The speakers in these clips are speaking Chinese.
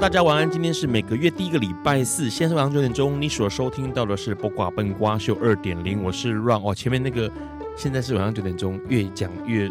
大家晚安，今天是每个月第一个礼拜四，现在是晚上九点钟，你所收听到的是不瓜笨瓜秀二点零，我是 Run 哦，前面那个现在是晚上九点钟，越讲越。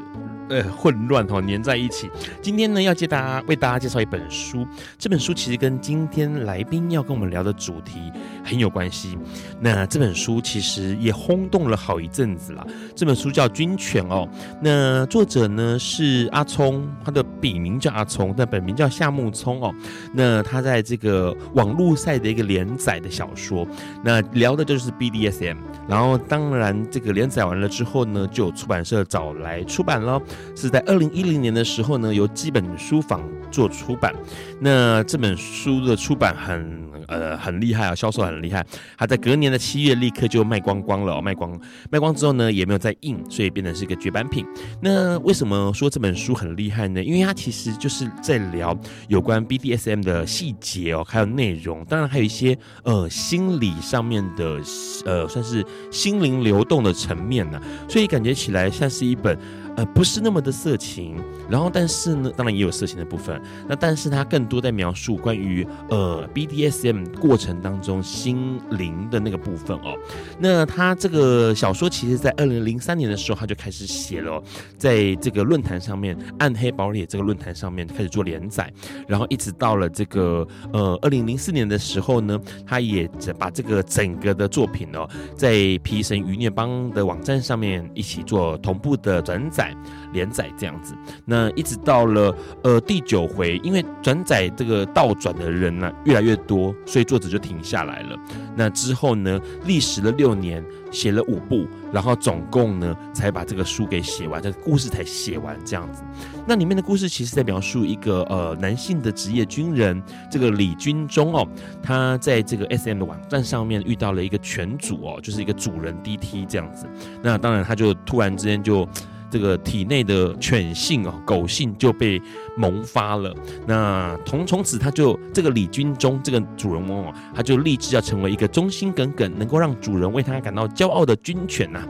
呃，混乱哈，粘在一起。今天呢，要接大家为大家介绍一本书。这本书其实跟今天来宾要跟我们聊的主题很有关系。那这本书其实也轰动了好一阵子了。这本书叫《军犬》哦。那作者呢是阿聪，他的笔名叫阿聪，但本名叫夏木聪哦。那他在这个网络赛的一个连载的小说，那聊的就是 BDSM。然后当然这个连载完了之后呢，就有出版社找来出版了。是在二零一零年的时候呢，由基本书坊做出版。那这本书的出版很呃很厉害啊，销售很厉害。它在隔年的七月立刻就卖光光了，卖光卖光之后呢，也没有再印，所以变成是一个绝版品。那为什么说这本书很厉害呢？因为它其实就是在聊有关 BDSM 的细节哦，还有内容，当然还有一些呃心理上面的呃算是心灵流动的层面呢、所以感觉起来像是一本。呃，不是那么的色情，然后但是呢，当然也有色情的部分。那但是它更多在描述关于呃 BDSM 过程当中心灵的那个部分哦。那他这个小说其实在二零零三年的时候他就开始写了，在这个论坛上面《暗黑堡垒》这个论坛上面开始做连载，然后一直到了这个呃二零零四年的时候呢，他也把这个整个的作品哦，在皮神余孽帮的网站上面一起做同步的转载。载连载这样子，那一直到了呃第九回，因为转载这个倒转的人呢、越来越多，所以作者就停下来了。那之后呢，历时了六年，写了五部，然后总共呢才把这个书给写完，这个故事才写完这样子。那里面的故事其实在描述一个呃男性的职业军人，这个李军中哦，他在这个 SM 的网站上面遇到了一个犬主哦，就是一个主人 DT 这样子。那当然他就突然之间就。这个体内的犬性啊，狗性就被萌发了。那从从此，他就这个李军中这个主人翁啊，他就立志要成为一个忠心耿耿、能够让主人为他感到骄傲的军犬呐。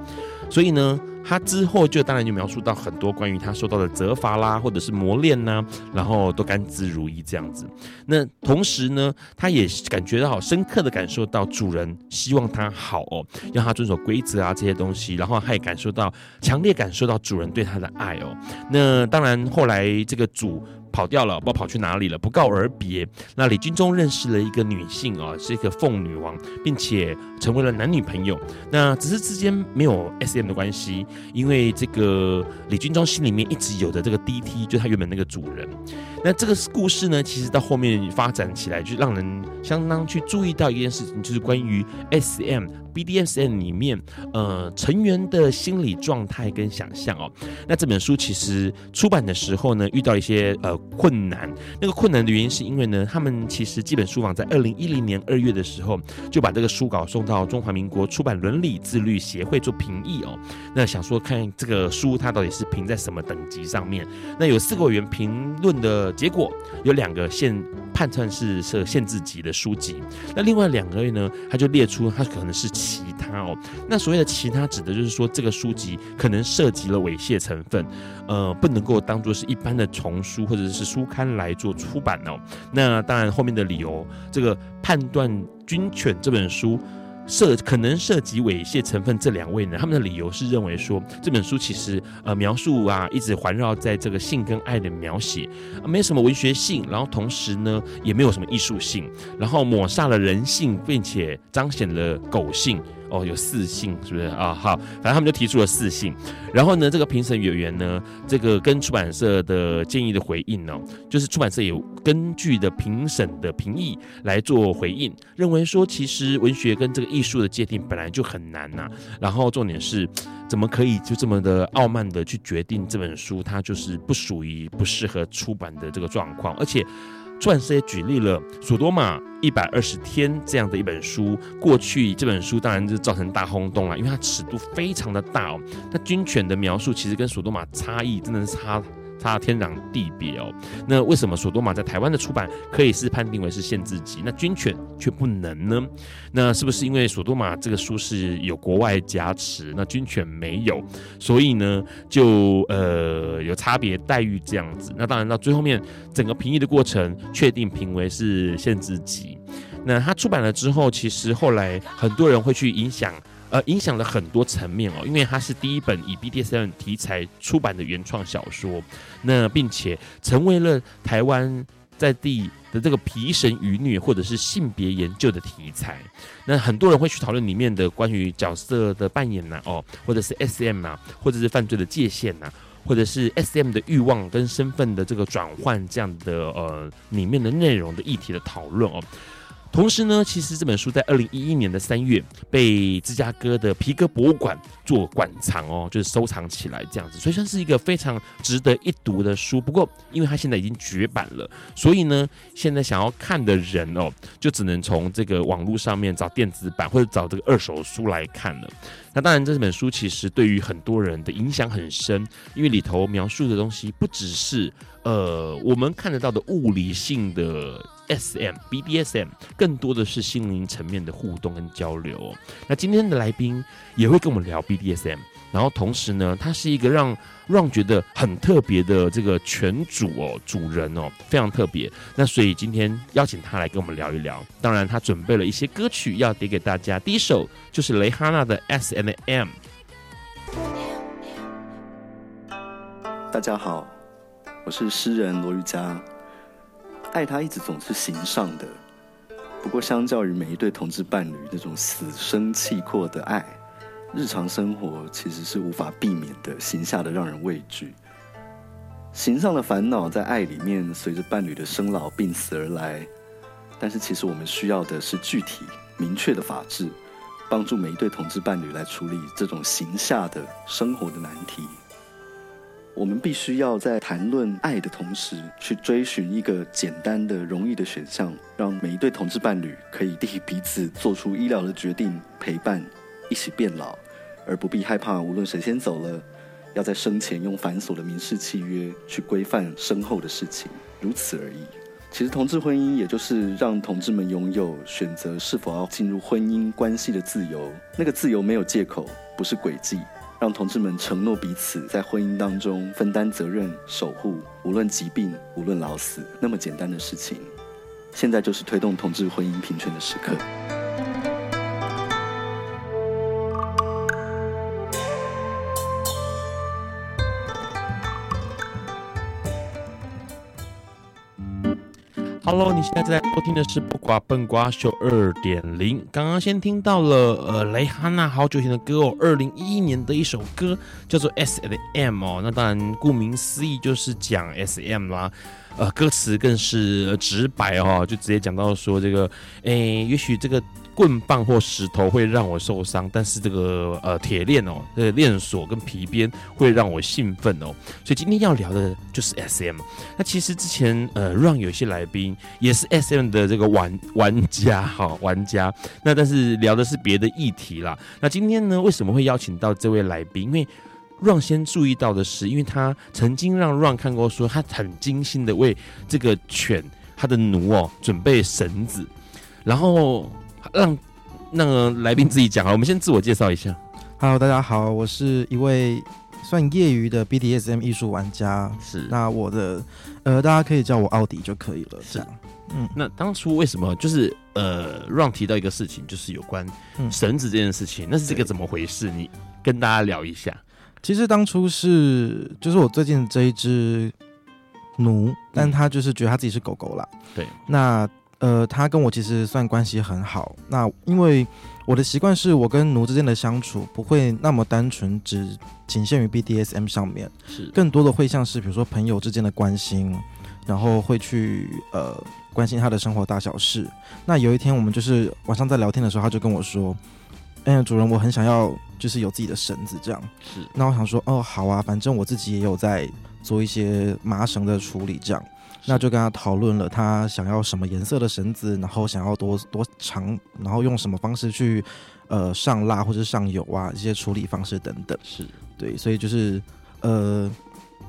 所以呢。他之后就当然就描述到很多关于他受到的责罚啦，或者是磨练呐，然后都甘之如饴这样子。那同时呢，他也感觉到好深刻的感受到主人希望他好哦，让他遵守规则啊这些东西，然后他也感受到强烈感受到主人对他的爱哦。那当然后来这个主。跑掉了，不知道跑去哪里了，不告而别。那李军忠认识了一个女性啊，是一个凤女王，并且成为了男女朋友。那只是之间没有 SM 的关系，因为这个李军忠心里面一直有着这个 DT，就他原本那个主人。那这个故事呢，其实到后面发展起来，就让人相当去注意到一件事情，就是关于 SM。BDSM 里面，呃，成员的心理状态跟想象哦。那这本书其实出版的时候呢，遇到一些呃困难。那个困难的原因是因为呢，他们其实基本书坊在二零一零年二月的时候就把这个书稿送到中华民国出版伦理自律协会做评议哦。那想说看这个书它到底是评在什么等级上面？那有四个委员评论的结果，有两个限判断是设限制级的书籍。那另外两个月呢，他就列出它可能是。其他哦，那所谓的其他指的就是说，这个书籍可能涉及了猥亵成分，呃，不能够当做是一般的丛书或者是书刊来做出版哦。那当然后面的理由，这个判断《军犬》这本书涉可能涉及猥亵成分，这两位呢，他们的理由是认为说，这本书其实呃描述啊，一直环绕在这个性跟爱的描写，没什么文学性，然后同时呢也没有什么艺术性，然后抹杀了人性，并且彰显了狗性。哦，有四姓是不是啊？好，反正他们就提出了四姓。然后呢，这个评审委员呢，这个跟出版社的建议的回应呢，就是出版社有根据的评审的评议来做回应，认为说其实文学跟这个艺术的界定本来就很难呐。然后重点是，怎么可以就这么的傲慢的去决定这本书它就是不属于不适合出版的这个状况，而且。钻石也举例了《索多玛一百二十天》这样的一本书，过去这本书当然就造成大轰动了，因为它尺度非常的大哦。那军犬的描述其实跟索多玛差异真的是差。差天壤地别哦，那为什么索多玛在台湾的出版可以是判定为是限制级，那军犬却不能呢？那是不是因为索多玛这个书是有国外加持，那军犬没有，所以呢就呃有差别待遇这样子？那当然到最后面整个评议的过程，确定评为是限制级。那它出版了之后，其实后来很多人会去影响。呃，影响了很多层面哦，因为它是第一本以 BDSM 题材出版的原创小说，那并且成为了台湾在地的这个皮绳愉虐或者是性别研究的题材。那很多人会去讨论里面的关于角色的扮演呐、啊，哦，或者是 SM 啊，或者是犯罪的界限呐、啊，或者是 SM 的欲望跟身份的这个转换这样的呃里面的内容的议题的讨论哦。同时呢，其实这本书在二零一一年的三月被芝加哥的皮革博物馆做馆藏哦，就是收藏起来这样子，所以算是一个非常值得一读的书。不过，因为它现在已经绝版了，所以呢，现在想要看的人哦，就只能从这个网络上面找电子版或者找这个二手书来看了。那当然，这本书其实对于很多人的影响很深，因为里头描述的东西不只是呃我们看得到的物理性的。S.M. B.D.S.M. 更多的是心灵层面的互动跟交流。那今天的来宾也会跟我们聊 B.D.S.M. 然后同时呢，他是一个让让觉得很特别的这个犬主哦，主人哦，非常特别。那所以今天邀请他来跟我们聊一聊。当然，他准备了一些歌曲要点给大家。第一首就是蕾哈娜的 S M M。大家好，我是诗人罗玉嘉。爱他一直总是形上的，不过相较于每一对同志伴侣那种死生契阔的爱，日常生活其实是无法避免的形下的让人畏惧。形上的烦恼在爱里面随着伴侣的生老病死而来，但是其实我们需要的是具体明确的法治，帮助每一对同志伴侣来处理这种形下的生活的难题。我们必须要在谈论爱的同时，去追寻一个简单的、容易的选项，让每一对同志伴侣可以替彼此做出医疗的决定，陪伴一起变老，而不必害怕无论谁先走了，要在生前用繁琐的民事契约去规范身后的事情，如此而已。其实，同志婚姻也就是让同志们拥有选择是否要进入婚姻关系的自由，那个自由没有借口，不是诡计。让同志们承诺彼此在婚姻当中分担责任、守护，无论疾病，无论老死，那么简单的事情。现在就是推动同志婚姻平权的时刻。Hello，你现在在收听的是《不瓜笨瓜秀二点零》。刚刚先听到了呃蕾哈娜好久前的歌哦，二零一一年的一首歌叫做 S M 哦。那当然顾名思义就是讲 SM 啦，呃，歌词更是直白哦，就直接讲到说这个，诶，也许这个。棍棒或石头会让我受伤，但是这个呃铁链哦，这个链锁跟皮鞭会让我兴奋哦。所以今天要聊的就是 SM。那其实之前呃让有些来宾也是 SM 的这个玩玩家哈玩家，那但是聊的是别的议题啦。那今天呢，为什么会邀请到这位来宾？因为让先注意到的是，因为他曾经让让看过说他很精心的为这个犬他的奴哦准备绳子，然后。让那个来宾自己讲啊，我们先自我介绍一下。Hello，大家好，我是一位算业余的 BDSM 艺术玩家。是，那我的呃，大家可以叫我奥迪就可以了。是，嗯，那当初为什么就是呃，让提到一个事情，就是有关绳子这件事情，嗯、那是这个怎么回事？你跟大家聊一下。其实当初是就是我最近这一只奴，但他就是觉得他自己是狗狗啦。对，那。呃，他跟我其实算关系很好。那因为我的习惯是我跟奴之间的相处不会那么单纯，只仅限于 BDSM 上面，是更多的会像是比如说朋友之间的关心，然后会去呃关心他的生活大小事。那有一天我们就是晚上在聊天的时候，他就跟我说：“哎，主人，我很想要就是有自己的绳子这样。”是。那我想说：“哦，好啊，反正我自己也有在做一些麻绳的处理这样。”那就跟他讨论了，他想要什么颜色的绳子，然后想要多多长，然后用什么方式去，呃，上蜡或者上油啊，一些处理方式等等。是对，所以就是呃，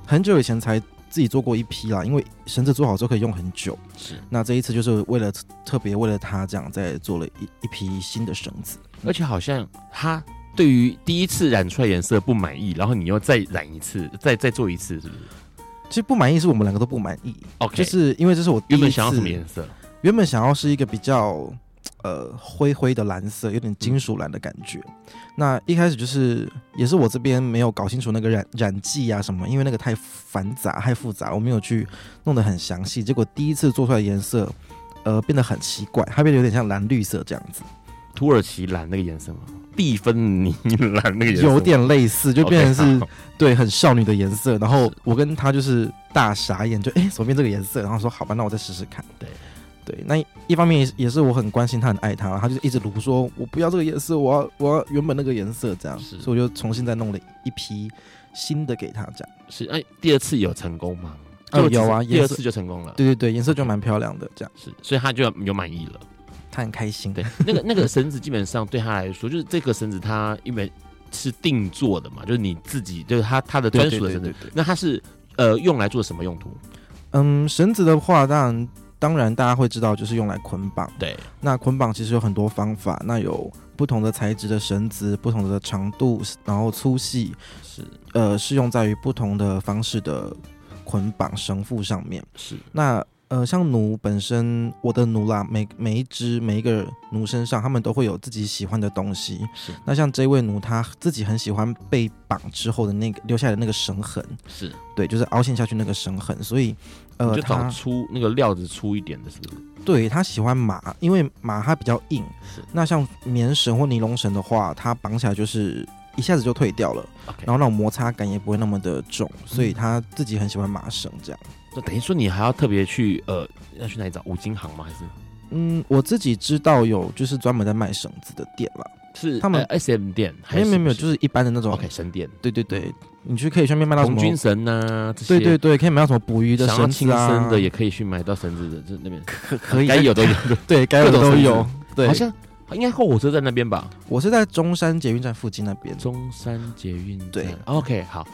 很久以前才自己做过一批啦，因为绳子做好之后可以用很久。是，那这一次就是为了特别为了他这样再做了一一批新的绳子，而且好像他对于第一次染出来颜色不满意，然后你又再染一次，再再做一次，是不是？其实不满意是我们两个都不满意，OK，就是因为这是我第一次原本想要什么颜色？原本想要是一个比较呃灰灰的蓝色，有点金属蓝的感觉。嗯、那一开始就是也是我这边没有搞清楚那个染染剂啊什么，因为那个太繁杂太复杂，我没有去弄得很详细。结果第一次做出来的颜色，呃，变得很奇怪，它变得有点像蓝绿色这样子。土耳其蓝那个颜色吗？蒂芬尼蓝那个颜色有点类似，就变成是 Okay, 对很少女的颜色。然后我跟他就是大傻眼，就哎，怎么变这个颜色？然后说好吧，那我再试试看。对对，那一方面也也是我很关心他，很爱他，他就一直如说，我不要这个颜色，我要我要原本那个颜色这样。是所以我就重新再弄了一批新的给他这样。是哎，第二次有成功吗？哦，有啊，第二次就成功了。对对对，颜色就蛮漂亮的这样。是，所以他就有满意了。他很开心，对，那个那个绳子基本上对他来说，就是这个绳子，它因为是定做的嘛，就是你自己，就是他他的专属的绳子。那它是呃用来做什么用途？嗯，绳子的话，当然当然大家会知道，就是用来捆绑。对，那捆绑其实有很多方法，那有不同的材质的绳子，不同的长度，然后粗细是呃适用在于不同的方式的捆绑绳缚上面。是那。呃，像奴本身，我的奴啦，每每一只每一个奴身上，他们都会有自己喜欢的东西。是。那像这位奴，他自己很喜欢被绑之后的那个留下来的那个绳痕。是。对，就是凹陷下去那个绳痕，所以呃，就找粗那个料子粗一点的，是不是？对，他喜欢麻，因为麻它比较硬。是。那像棉绳或尼龙绳的话，它绑起来就是一下子就退掉了。然后那种摩擦感也不会那么的重，所以他自己很喜欢麻绳这样。那等于说你还要特别去呃，要去哪里找五金行吗？还是？嗯，我自己知道有就是专门在卖绳子的店了，是他们 S M 店？没有没有没有，就是一般的那种 OK 绳店。对对对，你去可以去那边买到什么红军绳呐？这些对对对，可以买到什么捕鱼的绳子啊？亲身的也可以去买到绳子的，这那边可可以该有 都有，对该有都有。对，好像应该后火车站那边吧？我是在中山捷运站附近那边。中山捷运站对，OK 好。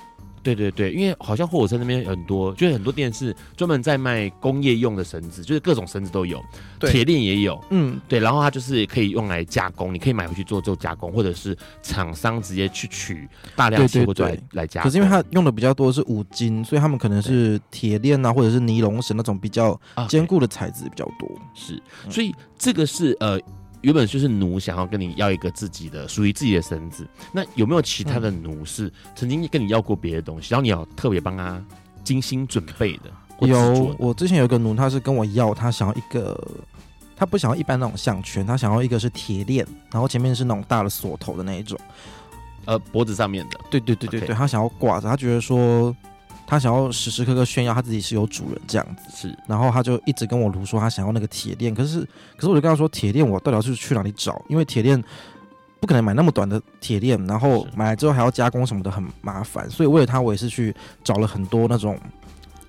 对对对，因为好像火车那边很多，就是很多店是专门在卖工业用的绳子，就是各种绳子都有，对铁链也有，嗯，对，然后它就是可以用来加工，你可以买回去做做加工，或者是厂商直接去取大量货过来来加工。可是因为它用的比较多是五金，所以他们可能是铁链啊，或者是尼龙绳那种比较坚固的材质比较多。是，所以这个是呃。原本就是奴想要跟你要一个自己的属于自己的绳子，那有没有其他的奴是曾经跟你要过别的东西，然后你要特别帮他精心准备的？的有，我之前有一个奴，他是跟我要，他想要一个，他不想要一般那种项圈，他想要一个是铁链，然后前面是那种大的锁头的那一种，呃，脖子上面的。对对对对对，Okay. 他想要挂着，他觉得说。他想要时时刻刻炫耀他自己是有主人这样子，是，然后他就一直跟我卢说他想要那个铁链，可是可是我就跟他说铁链我到底要去去哪里找？因为铁链不可能买那么短的铁链，然后买来之后还要加工什么的很麻烦，所以为了他我也是去找了很多那种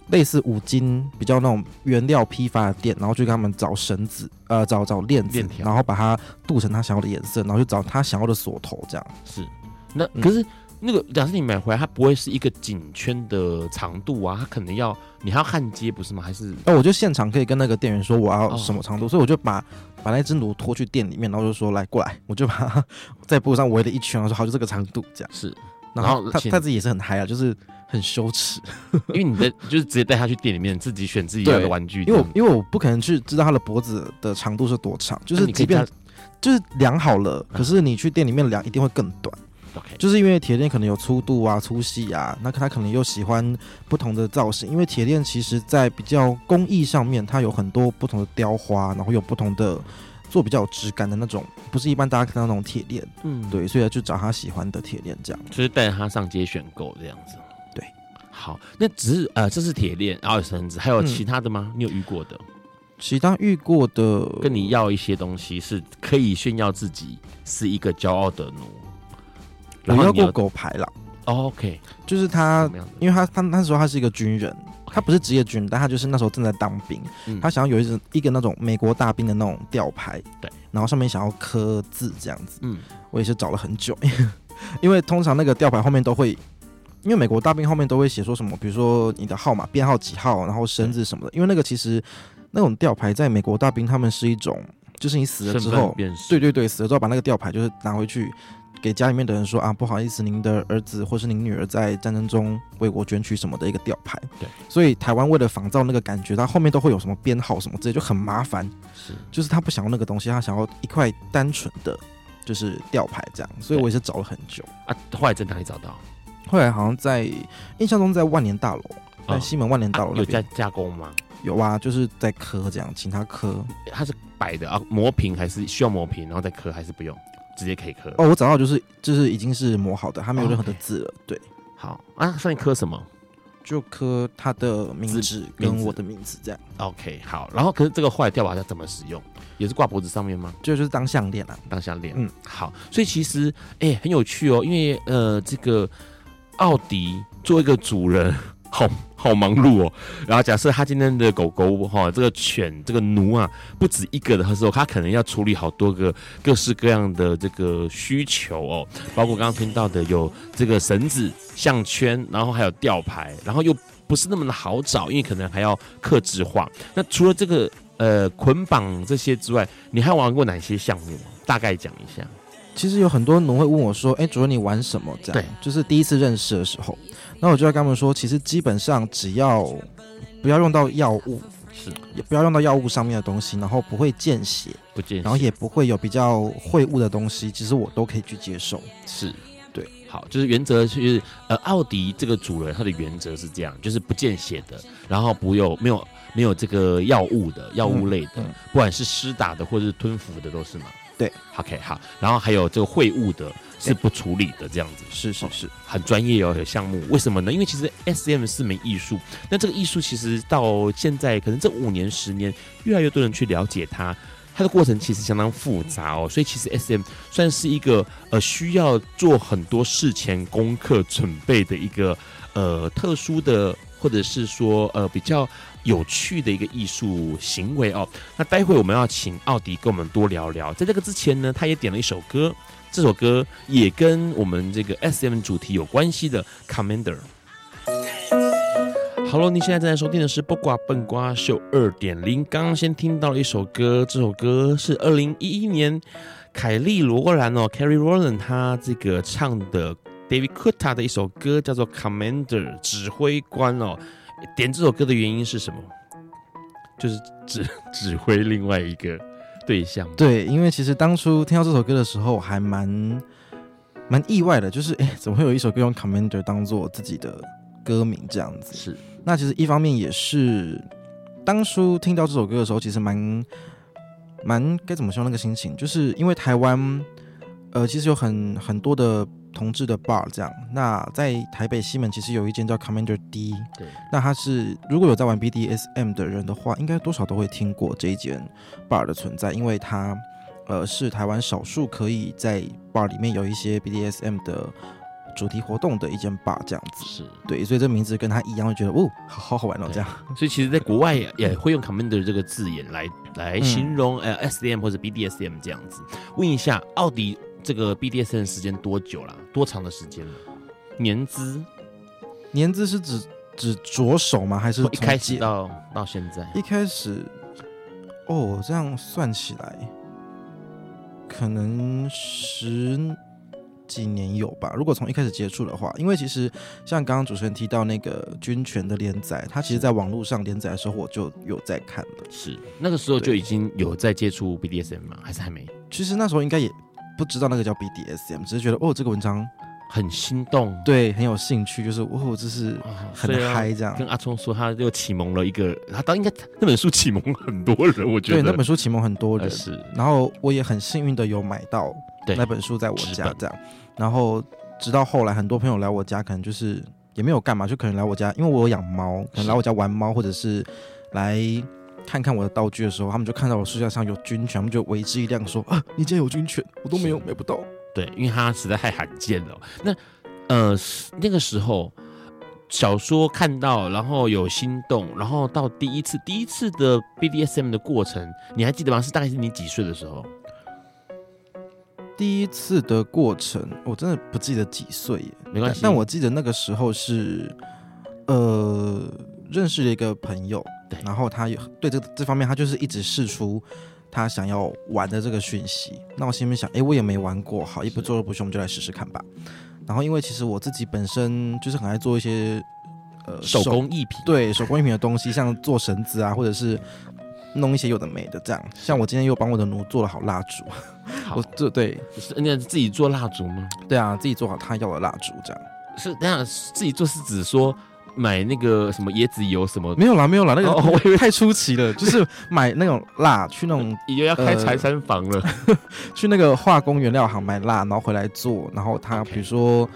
类似五金比较那种原料批发的店，然后去跟他们找绳子，呃，找找链子，然后把它镀成他想要的颜色，然后去找他想要的锁头这样。是，那可是。嗯那个假设你买回来，它不会是一个颈圈的长度啊，它可能要你还要焊接不是吗？还是哦，我就现场可以跟那个店员说我要什么长度，哦、所以我就把把那只奴拖去店里面，然后就说来过来，我就把它在布上围了一圈，然后说好就这个长度这样。是，然后他他自己也是很嗨啊，就是很羞耻，因为你的就是直接带他去店里面自己选自己要的玩具，因为我因为我不可能去知道他的脖子的长度是多长，就是即便就是量好了，可是你去店里面量一定会更短。OK，就是因为铁链可能有粗度啊、粗细啊，那他可能又喜欢不同的造型。因为铁链其实在比较工艺上面，它有很多不同的雕花，然后有不同的做比较有质感的那种，不是一般大家看到那种铁链。嗯，对，所以要去找他喜欢的铁链，这样就是带着他上街选购这样子。对，好，那只是呃，这是铁链，然后有绳子，还有其他的吗？嗯、你有遇过的？其他遇过的，跟你要一些东西是可以炫耀自己是一个骄傲的奴。我要过狗牌了。Oh, OK，就是他，因为他他那时候他是一个军人.他不是职业军人，但他就是那时候正在当兵，嗯、他想要有一种一个那种美国大兵的那种吊牌，对，然后上面想要刻字这样子。嗯，我也是找了很久，因为通常那个吊牌后面都会，因为美国大兵后面都会写说什么，比如说你的号码编号几号，然后生日什么的，因为那个其实那种吊牌在美国大兵他们是一种，就是你死了之后，对对对，死了之后把那个吊牌就是拿回去。给家里面的人说啊，不好意思，您的儿子或是您女儿在战争中为国捐躯什么的一个吊牌。对，所以台湾为了仿造那个感觉，它后面都会有什么编号什么之类，就很麻烦。是，就是他不想要那个东西，他想要一块单纯的，就是吊牌这样。所以我也是找了很久啊。后来在哪里找到？后来好像在印象中在万年大楼，在西门万年大楼、啊、有在加工吗？有啊，就是在刻这样，请他刻。他是摆的啊，磨平还是需要磨平，然后再刻还是不用？直接可以刻哦，我找到就是就是已经是磨好的，它没有任何的字了。Oh. 对，好啊，算你刻什么？就刻他的名字跟我的名字这样。OK，好。然后可是这个后来吊牌要怎么使用？也是挂脖子上面吗？就就是当项链啊，当项链。嗯，好。所以其实哎、欸、很有趣哦，因为呃这个奥迪做一个主人。好好忙碌哦，然后假设他今天的狗狗哈，这个犬这个奴啊，不止一个的时候，他可能要处理好多个各式各样的这个需求哦，包括刚刚听到的有这个绳子、项圈，然后还有吊牌，然后又不是那么的好找，因为可能还要克制化。那除了这个呃捆绑这些之外，你还玩过哪些项目？大概讲一下。其实有很多奴会问我说：“哎，主任你玩什么？”这样，对，就是第一次认识的时候。那我就要跟他们说，其实基本上只要不要用到药物，是也不要用到药物上面的东西，然后不会见血，不见血，然后也不会有比较秽物的东西，其实我都可以去接受。是，对，好，就是原则就是呃，奥迪这个主人他的原则是这样，就是不见血的，然后不有没有没有这个药物的药物类的，嗯嗯、不管是施打的或者是吞服的都是嘛。对，OK，好，然后还有这个秽物的。是不处理的这样子，是是是，很专业哦，有项目。为什么呢？因为其实 SM 是门艺术，那这个艺术其实到现在可能这五年十年，越来越多人去了解它，它的过程其实相当复杂哦。所以其实 SM 算是一个呃需要做很多事前功课准备的一个呃特殊的，或者是说呃比较有趣的一个艺术行为哦。那待会我们要请奥迪跟我们多聊聊。在这个之前呢，他也点了一首歌。这首歌也跟我们这个 SM 主题有关系的 Commander。Hello，你现在正在收听的是《不瓜笨瓜秀二点零》。刚刚先听到了一首歌，这首歌是二零一一年凯莉罗兰哦，Kelly Rowland 他这个唱的 David Kuta 的一首歌，叫做 Commander 指挥官哦。点这首歌的原因是什么？就是指 指挥另外一个。对象对，因为其实当初听到这首歌的时候，还蛮蛮意外的，就是哎，怎么会有一首歌用 Commander 当做自己的歌名这样子？是，那其实一方面也是当初听到这首歌的时候，其实蛮蛮该怎么说那个心情，就是因为台湾呃，其实有很很多的。同志的 bar 这样，那在台北西门其实有一间叫 Commander D，对，那他是如果有在玩 BDSM 的人的话，应该多少都会听过这一间 bar 的存在，因为它呃是台湾少数可以在 bar 里面有一些 BDSM 的主题活动的一间 bar 这样子，是。对，所以这名字跟他一样，会觉得哦，好好玩哦这样，所以其实在国外也会用 Commander 这个字眼来来形容呃 S D M 或者 BDSM 这样子。问一下奥迪。这个 BDSM 时间多久了？多长的时间了？年资？年资是指指着手吗？还是从一开始到到现在？一开始，哦，这样算起来，可能十几年有吧。如果从一开始接触的话，因为其实像刚刚主持人提到那个军权的连载，他其实在网络上连载的时候，我就有在看的。是那个时候就已经有在接触 BDSM 吗？还是还没？其实那时候应该也。不知道那个叫 BDSM，只是觉得哦，这个文章很心动，对，很有兴趣，就是哦，这是很嗨这样。啊、跟阿聪说，他又启蒙了一个，他当应该那本书启蒙很多人，我觉得对，那本书启蒙很多人。是，然后我也很幸运的有买到那本书在我家这样。然后直到后来，很多朋友来我家，可能就是也没有干嘛，就可能来我家，因为我有养猫，可能来我家玩猫，或者是来看看我的道具的时候，他们就看到我书架上有军犬，他们就为之一亮，说啊，你竟然有军犬，我都没有买不到。对，因为它实在太罕见了。那呃，那个时候小说看到，然后有心动，然后到第一次第一次的 BDSM 的过程，你还记得吗？是大概是你几岁的时候？第一次的过程，我真的不记得几岁耶，没关系。但我记得那个时候是呃，认识了一个朋友，对，然后他有对这这方面，他就是一直试出。他想要玩的这个讯息，那我心里面想，哎，我也没玩过，好，一不做二不休，我们就来试试看吧。然后，因为其实我自己本身就是很爱做一些呃手工艺品，对手工艺品的东西，像做绳子啊，或者是弄一些有的没的这样。像我今天又帮我的奴做了好蜡烛，我这对，是你自己做蜡烛吗？对啊，自己做好他要的蜡烛这样。是那样自己做是指说。买那个什么椰子油什么？没有啦，没有啦，那个、哦、我以为太出奇了，就是买那种蜡，去那种以为要开财产房了，呃、去那个化工原料行买蜡，然后回来做，然后他比如说.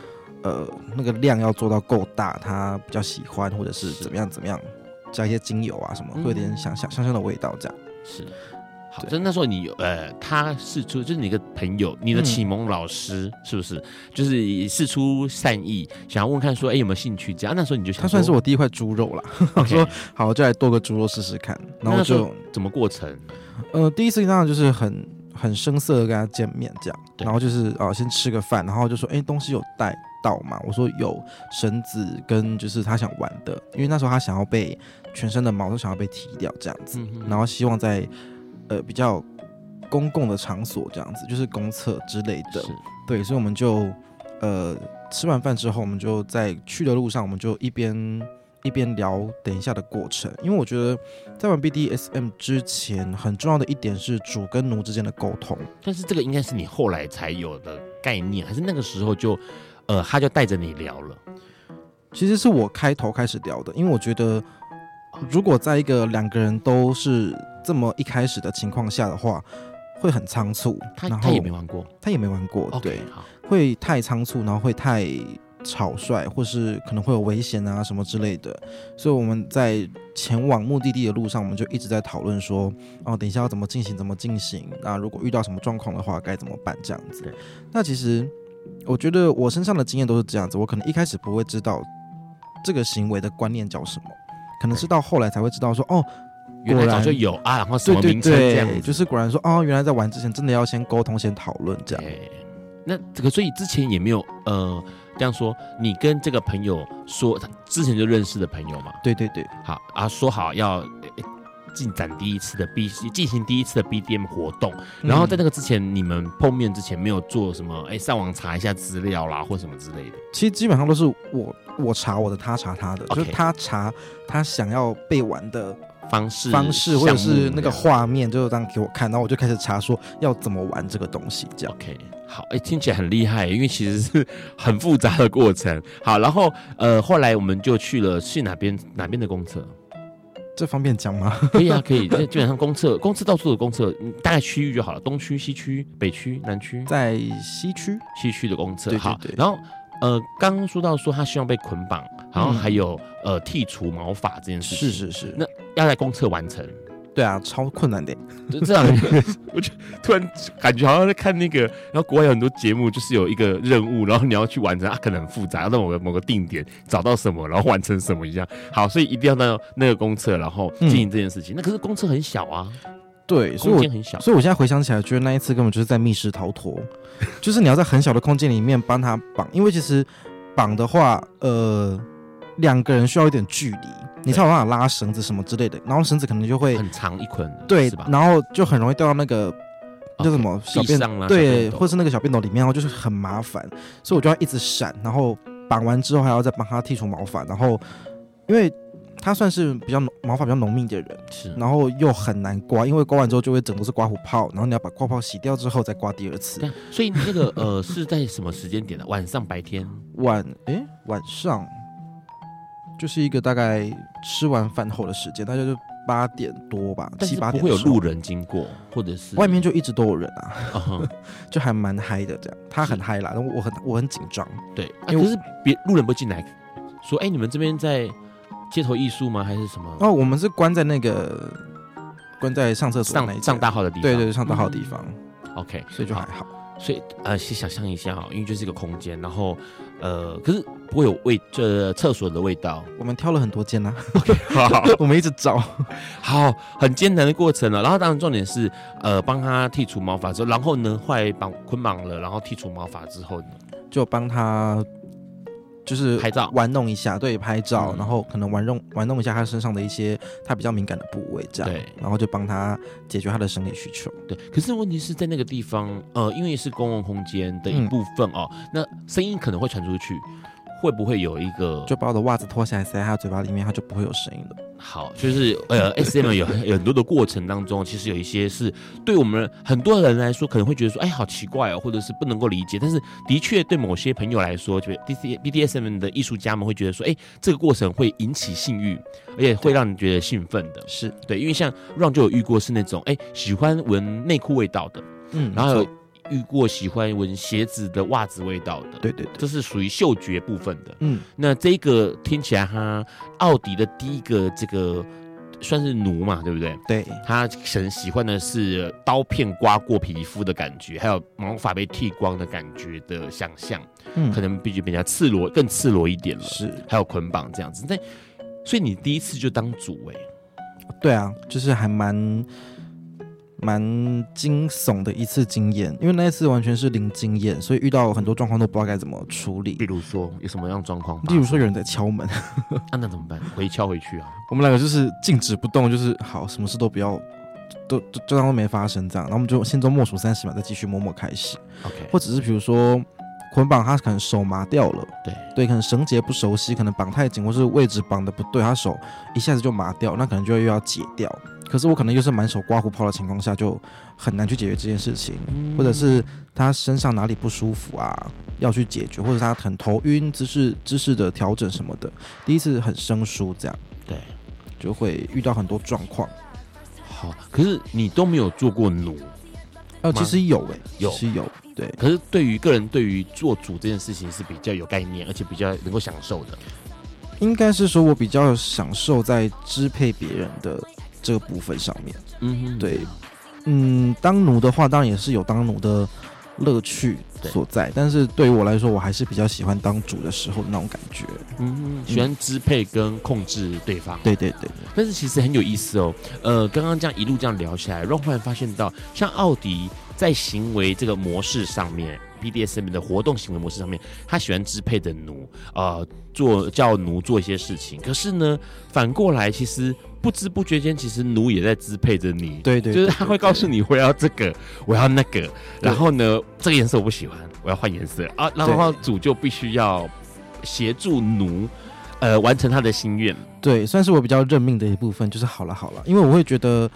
呃那个量要做到够大，他比较喜欢，或者是怎么样怎么样，加一些精油啊什么，会有点香香香香的味道这样。是。好，就那时候你呃，他是出就是你的朋友，你的启蒙老师、嗯、是不是？就是试出善意，想要问看说，哎、欸，有没有兴趣这样？那时候你就想，他算是我第一块猪肉了。我说好，我就来剁个猪肉试试看。然后就怎么过程？呃，第一次当然就是很很生涩的跟他见面这样，然后就是啊、呃，先吃个饭，然后就说，哎、欸，东西有带到吗？我说有绳子跟就是他想玩的，因为那时候他想要被全身的毛都想要被剃掉这样子，嗯、然后希望在。呃，比较公共的场所这样子，就是公厕之类的，对，所以我们就呃吃完饭之后，我们就在去的路上，我们就一边一边聊等一下的过程，因为我觉得在玩 BDSM 之前，很重要的一点是主跟奴之间的沟通。但是这个应该是你后来才有的概念，还是那个时候就呃他就带着你聊了？其实是我开头开始聊的，因为我觉得如果在一个两个人都是。这么一开始的情况下的话，会很仓促。他他也没玩过，他也没玩过，对会太仓促，然后会太草率，或是可能会有危险啊什么之类的。所以我们在前往目的地的路上，我们就一直在讨论说，哦，等一下要怎么进行，怎么进行？那如果遇到什么状况的话，该怎么办？这样子。那其实我觉得我身上的经验都是这样子，我可能一开始不会知道这个行为的观念叫什么，可能是到后来才会知道说，哦。原来早就有啊，然后什么名称这样对对对，就是果然说哦，原来在玩之前真的要先沟通、先讨论这样。那这个所以之前也没有呃这样说，你跟这个朋友说之前就认识的朋友嘛？对对对，好啊，说好要进展第一次的 B 进行第一次的 BDM 活动，然后在那个之前，你们碰面之前没有做什么？哎，上网查一下资料啦，或什么之类的。其实基本上都是我我查我的，他查他的，Okay 就是他查他想要被玩的。方式方式或者是那个画面，就这样给我看，然后我就开始查说要怎么玩这个东西，这样。OK，好，哎、欸，听起来很厉害，因为其实是很复杂的过程。好，然后呃，后来我们就去了去哪边哪边的公厕？这方便讲吗？可以啊，可以。基本上公厕，公厕到处的公厕，大概区域就好了，东区、西区、北区、南区，在西区，西区的公厕。对对对好，然后。呃，刚刚说到说他希望被捆绑，然后还有、嗯、呃剔除毛发这件事情，是是是，那要在公厕完成，对啊，超困难的，就这样，我就突然感觉好像在看那个，然后国外有很多节目，就是有一个任务，然后你要去完成，啊，可能很复杂，要到某个某个定点找到什么，然后完成什么一样，好，所以一定要到那个公厕，然后进行这件事情。嗯、那可是公厕很小啊。对，所以我很小，所以我现在回想起来，觉得那一次根本就是在密室逃脱，就是你要在很小的空间里面帮他绑，因为其实绑的话，呃，两个人需要一点距离，你才有办法拉绳子什么之类的，然后绳子可能就会很长一捆，对，吧然后就很容易掉到那个叫什么小便上对，或是那个小便斗里面，然后就是很麻烦，所以我就要一直闪，然后绑完之后还要再帮他剔除毛发，然后因为。他算是比较毛发比较浓密的人，是，然后又很难刮，因为刮完之后就会整个是刮胡泡，然后你要把刮泡洗掉之后再刮第二次。所以那个呃是在什么时间点呢？晚上、白天？晚诶，晚上，就是一个大概吃完饭后的时间，大概就八点多吧，七八点。不会有路人经过，或者是外面就一直都有人啊，uh -huh. 就还蛮嗨的这样。他很嗨啦，然后我很我很紧张。对，啊、可是别路人不进来，说哎，你们这边在。街头艺术吗？还是什么？哦，我们是关在那个关在上厕所上上大号的地方。对对对，上大号的地方。嗯、OK，所以就还好。所以呃，先想象一下哈，因为就是一个空间，然后呃，可是不会有味，这厕所的味道。我们挑了很多间呐、啊。OK，好，好，我们一直找。好，很艰难的过程了。然后当然重点是呃，帮他剔除毛发之后，然后呢，后来绑捆绑了，然后剔除毛发之后呢，就帮他。就是拍照。玩弄一下，对，拍照，嗯、然后可能玩弄玩弄一下他身上的一些他比较敏感的部位，这样，对，然后就帮他解决他的生理需求。对，可是问题是在那个地方，呃，因为是公共空间的一部分哦，嗯、那声音可能会传出去，会不会有一个就把我的袜子脱下来塞他嘴巴里面，他就不会有声音了。好，就是呃，SM 有有很多的过程当中，其实有一些是对我们很多人来说可能会觉得说，哎，好奇怪哦，或者是不能够理解。但是的确对某些朋友来说，就 D C B D S M 的艺术家们会觉得说，哎，这个过程会引起性欲，而且会让你觉得兴奋的。是对，因为像 Ron 就有遇过是那种，哎，喜欢闻内裤味道的，嗯，然后有。遇过喜欢闻鞋子的袜子味道的，对对对，这是属于嗅觉部分的。嗯，那这个听起来，哈奥迪的第一个这个算是奴嘛，对不对？对，他可能喜欢的是刀片刮过皮肤的感觉，还有毛发被剃光的感觉的想象。嗯，可能必须比较赤裸，更赤裸一点了。是，还有捆绑这样子。那所以你第一次就当主哎、欸？对啊，就是还蛮。蛮惊悚的一次经验，因为那一次完全是零经验，所以遇到很多状况都不知道该怎么处理。比如说有什么样状况？例如说有人在敲门，啊，那怎么办？回敲回去啊？我们两个就是静止不动，就是好，什么事都不要，都就就当都没发生这样。然后我们就心中默数三十秒，再继续默默开始。OK，或者是比如说捆绑，他可能手麻掉了，对对，可能绳结不熟悉，可能绑太紧，或是位置绑的不对，他手一下子就麻掉，那可能就又要解掉。可是我可能又是满手刮胡泡的情况下，就很难去解决这件事情，嗯，或者是他身上哪里不舒服啊，要去解决，或者他很头晕，姿势姿势的调整什么的，第一次很生疏，这样对，就会遇到很多状况。好，可是你都没有做过奴，哦，其实有诶、欸，有是有，对。可是对于个人，对于做主这件事情是比较有概念，而且比较能够享受的。应该是说我比较享受在支配别人的。这个部分上面，嗯哼，对，嗯，当奴的话，当然也是有当奴的乐趣所在，但是对于我来说，我还是比较喜欢当主的时候的那种感觉，嗯哼，喜欢支配跟控制对方，对对对。但是其实很有意思哦，呃，刚刚这样一路这样聊起来，让忽然发现到，像奥迪在行为这个模式上面，BDSM 的活动行为模式上面，他喜欢支配的奴，呃，做叫奴做一些事情，可是呢，反过来其实。不知不觉间，其实奴也在支配着你。对，对对，就是他会告诉你，我要这个，我要那个，然后呢，这个颜色我不喜欢，我要换颜色啊。然后主就必须要协助奴，呃，完成他的心愿。对，算是我比较认命的一部分，就是好了好了，因为我会觉得。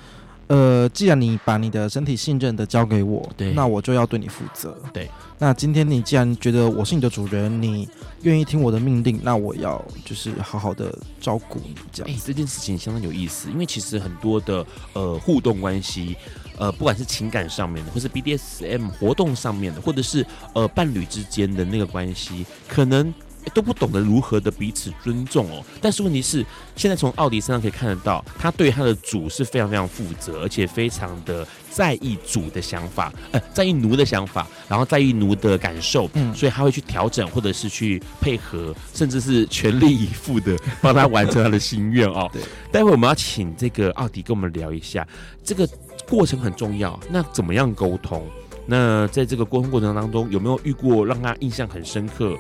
呃，既然你把你的身体信任的交给我，对，那我就要对你负责。对，那今天你既然觉得我是你的主人，你愿意听我的命令，那我要就是好好的照顾你。这样，哎、欸，这件事情相当有意思，因为其实很多的呃互动关系，呃，不管是情感上面的，或是 BDSM 活动上面的，或者是呃伴侣之间的那个关系，可能。都不懂得如何的彼此尊重哦，但是问题是，现在从奥迪身上可以看得到，他对他的主是非常非常负责，而且非常的在意主的想法，呃，在意奴的想法，然后在意奴的感受，嗯，所以他会去调整，或者是去配合，甚至是全力以赴的帮他完成他的心愿哦。对，待会我们要请这个奥迪跟我们聊一下，这个过程很重要，那怎么样沟通？那在这个沟通过程当中，有没有遇过让他印象很深刻？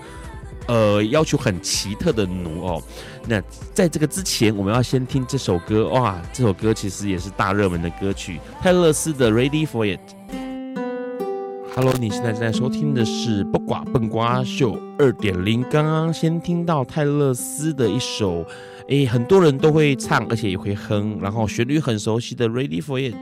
呃，要求很奇特的奴哦。那在这个之前，我们要先听这首歌哇！这首歌其实也是大热门的歌曲，泰勒斯的《Ready for It》。Hello，你现在正在收听的是《不寡笨瓜秀》二点零。刚刚先听到泰勒斯的一首，诶，很多人都会唱，而且也会哼，然后旋律很熟悉的《Ready for It》。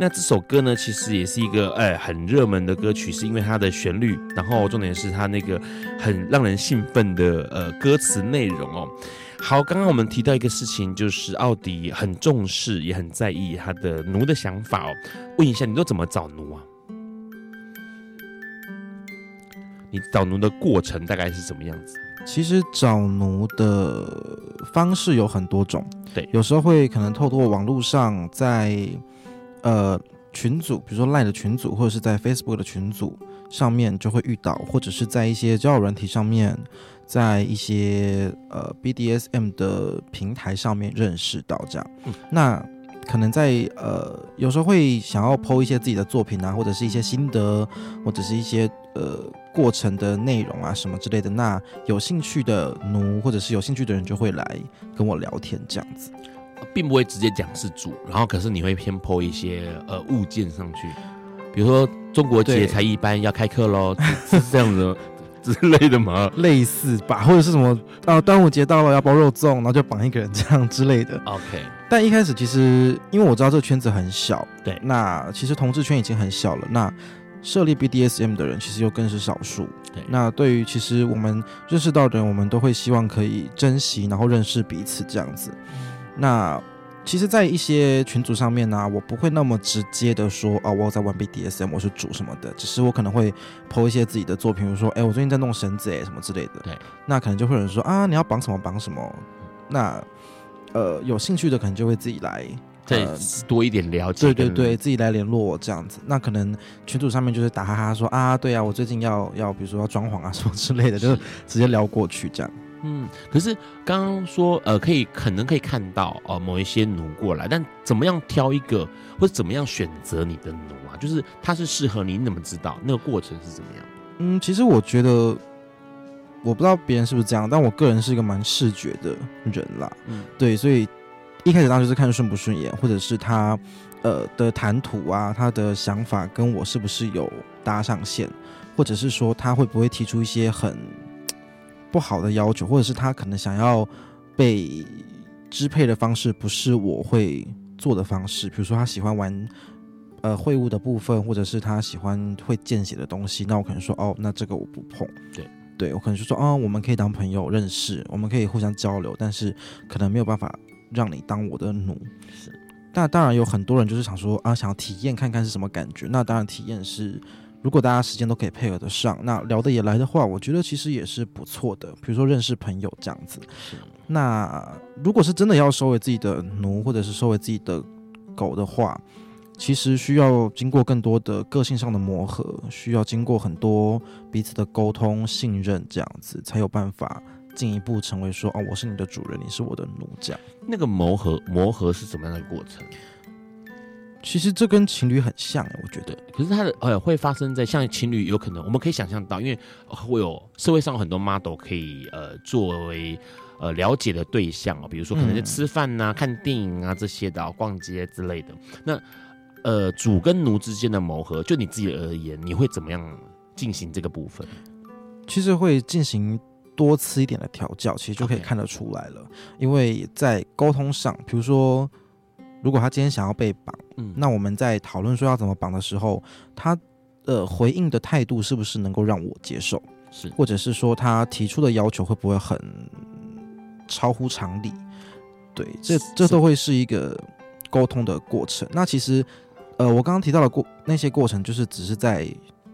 那这首歌呢，其实也是一个诶很热门的歌曲，是因为它的旋律，然后重点是它那个很让人兴奋的呃歌词内容哦。好，刚刚我们提到一个事情，就是奥迪很重视，也很在意他的奴的想法哦。问一下，你都怎么找奴啊？你找奴的过程大概是什么样子？其实找奴的方式有很多种，对，有时候会可能透过网络上在呃群组，比如说 Line 的群组，或者是在 Facebook 的群组上面就会遇到，或者是在一些交友软体上面，在一些呃 BDSM 的平台上面认识到这样。嗯，那可能在呃有时候会想要 po 一些自己的作品啊，或者是一些心得，或者是一些呃。过程的内容啊，什么之类的，那有兴趣的奴或者是有兴趣的人就会来跟我聊天，这样子，并不会直接讲是主，然后可是你会偏 po 一些呃物件上去，比如说中国节才一般要开课喽，是这样子 之类的吗？类似吧，或者是什么啊，端午节到了要包肉粽，然后就绑一个人这样之类的。OK，但一开始其实因为我知道这个圈子很小，对，那其实同志圈已经很小了，那。设立 BDSM 的人其实又更是少数。对，那对于其实我们认识到的人，我们都会希望可以珍惜，然后认识彼此这样子。那其实，在一些群组上面呢、啊，我不会那么直接的说啊，我在玩 BDSM，我是主什么的。只是我可能会 po 一些自己的作品，比如说，哎，我最近在弄绳子，哎，什么之类的。对，那可能就会有人说啊，你要绑什么绑什么。那呃，有兴趣的可能就会自己来。再多一点了解，对对对，自己来联络我这样子。那可能群组上面就是打哈哈说啊，对啊，我最近要要，比如说要装潢啊什么之类的，就直接聊过去这样。嗯，可是刚刚说呃，可以可能可以看到呃某一些奴过来，但怎么样挑一个，或者怎么样选择你的奴啊？就是他是适合你，你怎么知道那个过程是怎么样？嗯，其实我觉得，我不知道别人是不是这样，但我个人是一个蛮视觉的人啦。嗯，对，所以。一开始当然就是看顺不顺眼，或者是他，呃的谈吐啊，他的想法跟我是不是有搭上线，或者是说他会不会提出一些很不好的要求，或者是他可能想要被支配的方式不是我会做的方式，比如说他喜欢玩呃会务的部分，或者是他喜欢会见血的东西，那我可能说哦，那这个我不碰。对，对我可能就说哦，我们可以当朋友认识，我们可以互相交流，但是可能没有办法。让你当我的奴是，那当然有很多人就是想说啊，想要体验看看是什么感觉。那当然体验是，如果大家时间都可以配合得上，那聊得也来的话，我觉得其实也是不错的。比如说认识朋友这样子。那如果是真的要收为自己的奴，或者是收为自己的狗的话，其实需要经过更多的个性上的磨合，需要经过很多彼此的沟通、信任这样子，才有办法。进一步成为说哦，我是你的主人，你是我的奴这样。那个磨合磨合是怎么样的过程？其实这跟情侣很像，我觉得。可是它的呃会发生在像情侣有可能，我们可以想象到，因为会有社会上有很多 model 可以呃作为呃了解的对象哦，比如说可能是吃饭呐、啊、嗯、看电影啊这些的、啊，逛街之类的。那呃主跟奴之间的磨合，就你自己而言，你会怎么样进行这个部分？其实会进行。多次一点的调教，其实就可以看得出来了。因为在沟通上，比如说，如果他今天想要被绑，嗯，那我们在讨论说要怎么绑的时候，他的回应的态度是不是能够让我接受？是，或者是说他提出的要求会不会很超乎常理？对，这这都会是一个沟通的过程。那其实，呃，我刚刚提到的过那些过程，就是只是在。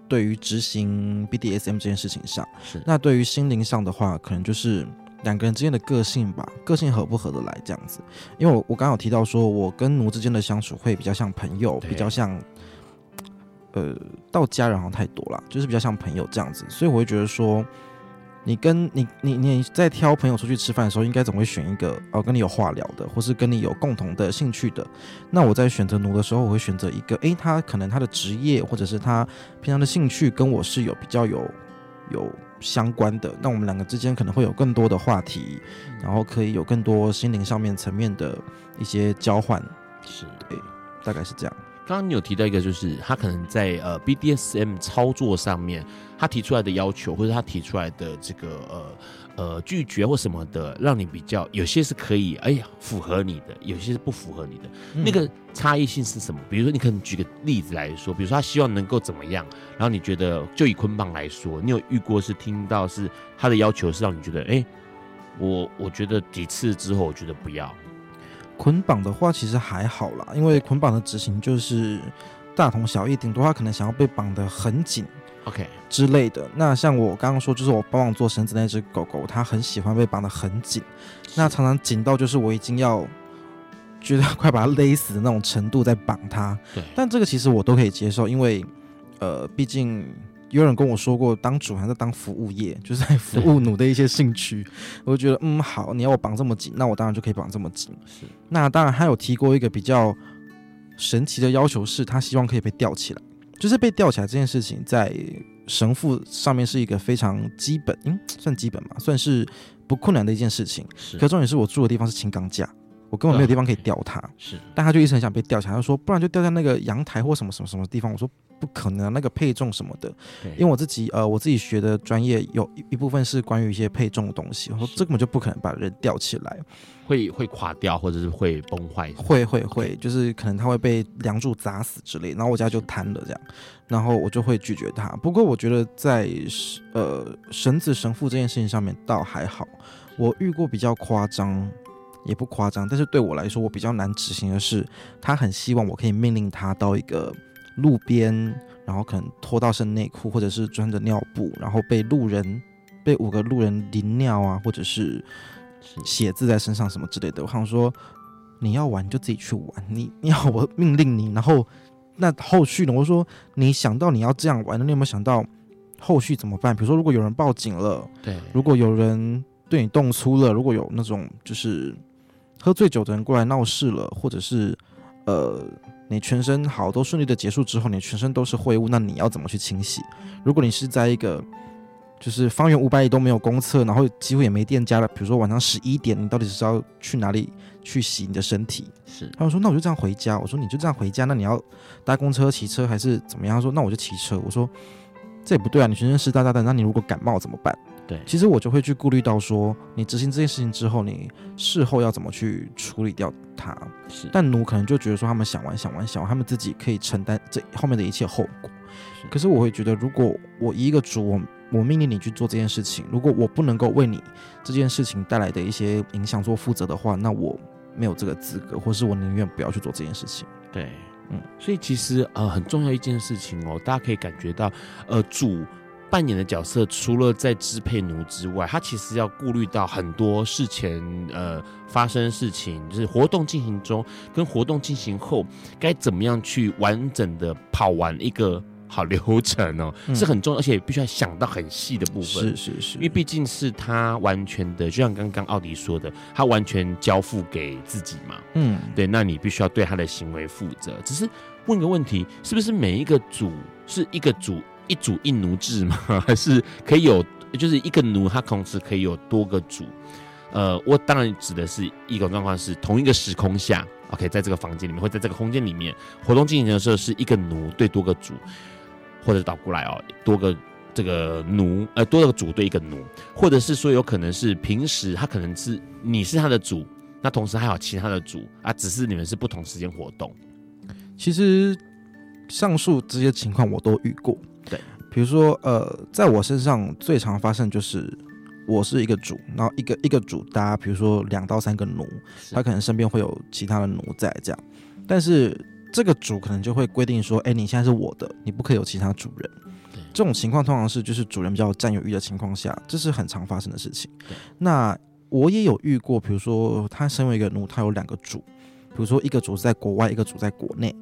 对于执行 BDSM 这件事情上，是那对于心灵上的话，可能就是两个人之间的个性吧，个性合不合得来这样子。因为我我刚刚有提到说，我跟奴之间的相处会比较像朋友，比较像，呃，到家人好像太多了，就是比较像朋友这样子，所以我会觉得说。你跟你你你在挑朋友出去吃饭的时候，应该总会选一个哦，跟你有话聊的，或是跟你有共同的兴趣的。那我在选择奴的时候，我会选择一个，诶，他可能他的职业或者是他平常的兴趣跟我是有比较有有相关的。那我们两个之间可能会有更多的话题，然后可以有更多心灵上面层面的一些交换。是，对，大概是这样。刚刚你有提到一个，就是他可能在呃 BDSM 操作上面，他提出来的要求，或者他提出来的这个呃呃拒绝或什么的，让你比较有些是可以哎呀符合你的，有些是不符合你的。嗯、那个差异性是什么？比如说，你可能举个例子来说，比如说他希望能够怎么样，然后你觉得就以捆绑来说，你有遇过是听到是他的要求是让你觉得哎，我我觉得几次之后，我觉得不要。捆绑的话其实还好啦，因为捆绑的执行就是大同小异，顶多他可能想要被绑得很紧，OK 之类的。那像我刚刚说，就是我帮忙做绳子那只狗狗，它很喜欢被绑得很紧，那常常紧到就是我已经要觉得快把它勒死的那种程度在绑它。对，但这个其实我都可以接受，因为呃，毕竟。有人跟我说过，当主还是当服务业，就是在服务奴的一些兴趣。我就觉得，嗯，好，你要我绑这么紧，那我当然就可以绑这么紧。是，那当然他有提过一个比较神奇的要求，是他希望可以被吊起来，就是被吊起来这件事情，在神父上面是一个非常基本，嗯，算基本嘛，算是不困难的一件事情。是，可重点是我住的地方是青钢架，我根本没有地方可以吊它。是，但他就一直很想被吊起来，他说，不然就吊在那个阳台或什么什么什么地方。我说。不可能，那个配重什么的，因为我自己呃，我自己学的专业有一一部分是关于一些配重的东西。我说这根本就不可能把人吊起来，会会垮掉或者是会崩坏，会会会，就是可能他会被梁柱砸死之类，然后我家就瘫了这样，然后我就会拒绝他。不过我觉得在呃神子神父这件事情上面倒还好，我遇过比较夸张，也不夸张，但是对我来说我比较难执行的是，他很希望我可以命令他到一个。路边，然后可能脱到身内裤，或者是穿着尿布，然后被路人被五个路人淋尿啊，或者是写字在身上什么之类的。我想说，你要玩你就自己去玩，你 你要我命令你，然后那后续呢？我说你想到你要这样玩，那你有没有想到后续怎么办？比如说如果有人报警了，对，如果有人对你动粗了，如果有那种就是喝醉酒的人过来闹事了，或者是呃。你全身好都顺利的结束之后，你全身都是秽物，那你要怎么去清洗？如果你是在一个就是方圆五百里都没有公厕，然后几乎也没店家了，比如说晚上十一点，你到底是要去哪里去洗你的身体？是，他们说那我就这样回家。我说你就这样回家，那你要搭公车、骑车还是怎么样？他说那我就骑车。我说这也不对啊，你全身湿哒哒的，那你如果感冒怎么办？对，其实我就会去顾虑到说，你执行这件事情之后，你事后要怎么去处理掉它。是，但奴可能就觉得说，他们想玩想玩想玩，他们自己可以承担这后面的一切后果。是，可是我会觉得，如果我一个主，我我命令你去做这件事情，如果我不能够为你这件事情带来的一些影响做负责的话，那我没有这个资格，或是我宁愿不要去做这件事情。对，嗯，所以其实呃很重要一件事情哦，大家可以感觉到，呃主。扮演的角色除了在支配奴之外，他其实要顾虑到很多事前呃发生事情，就是活动进行中跟活动进行后该怎么样去完整的跑完一个好流程哦，嗯、是很重要，而且必须要想到很细的部分。是是是，因为毕竟是他完全的，就像刚刚奥迪说的，他完全交付给自己嘛。嗯，对，那你必须要对他的行为负责。只是问个问题，是不是每一个组是一个主？一主一奴制吗？还是可以有，就是一个奴，他同时可以有多个主？呃，我当然指的是一种状况是同一个时空下，OK，在这个房间里面或在这个空间里面活动进行的时候，是一个奴对多个主，或者倒过来哦，多个这个奴，呃，多个主对一个奴，或者是说有可能是平时他可能是你是他的主，那同时还有其他的主啊，只是你们是不同时间活动。其实上述这些情况我都遇过。对，比如说，呃，在我身上最常发生就是，我是一个主，然后一个一个主搭，比如说两到三个奴，他可能身边会有其他的奴在这样，但是这个主可能就会规定说，哎，你现在是我的，你不可以有其他主人。这种情况通常是就是主人比较占有欲的情况下，这是很常发生的事情。那我也有遇过，比如说他身为一个奴，他有两个主，比如说一个主在国外，一个主在国内。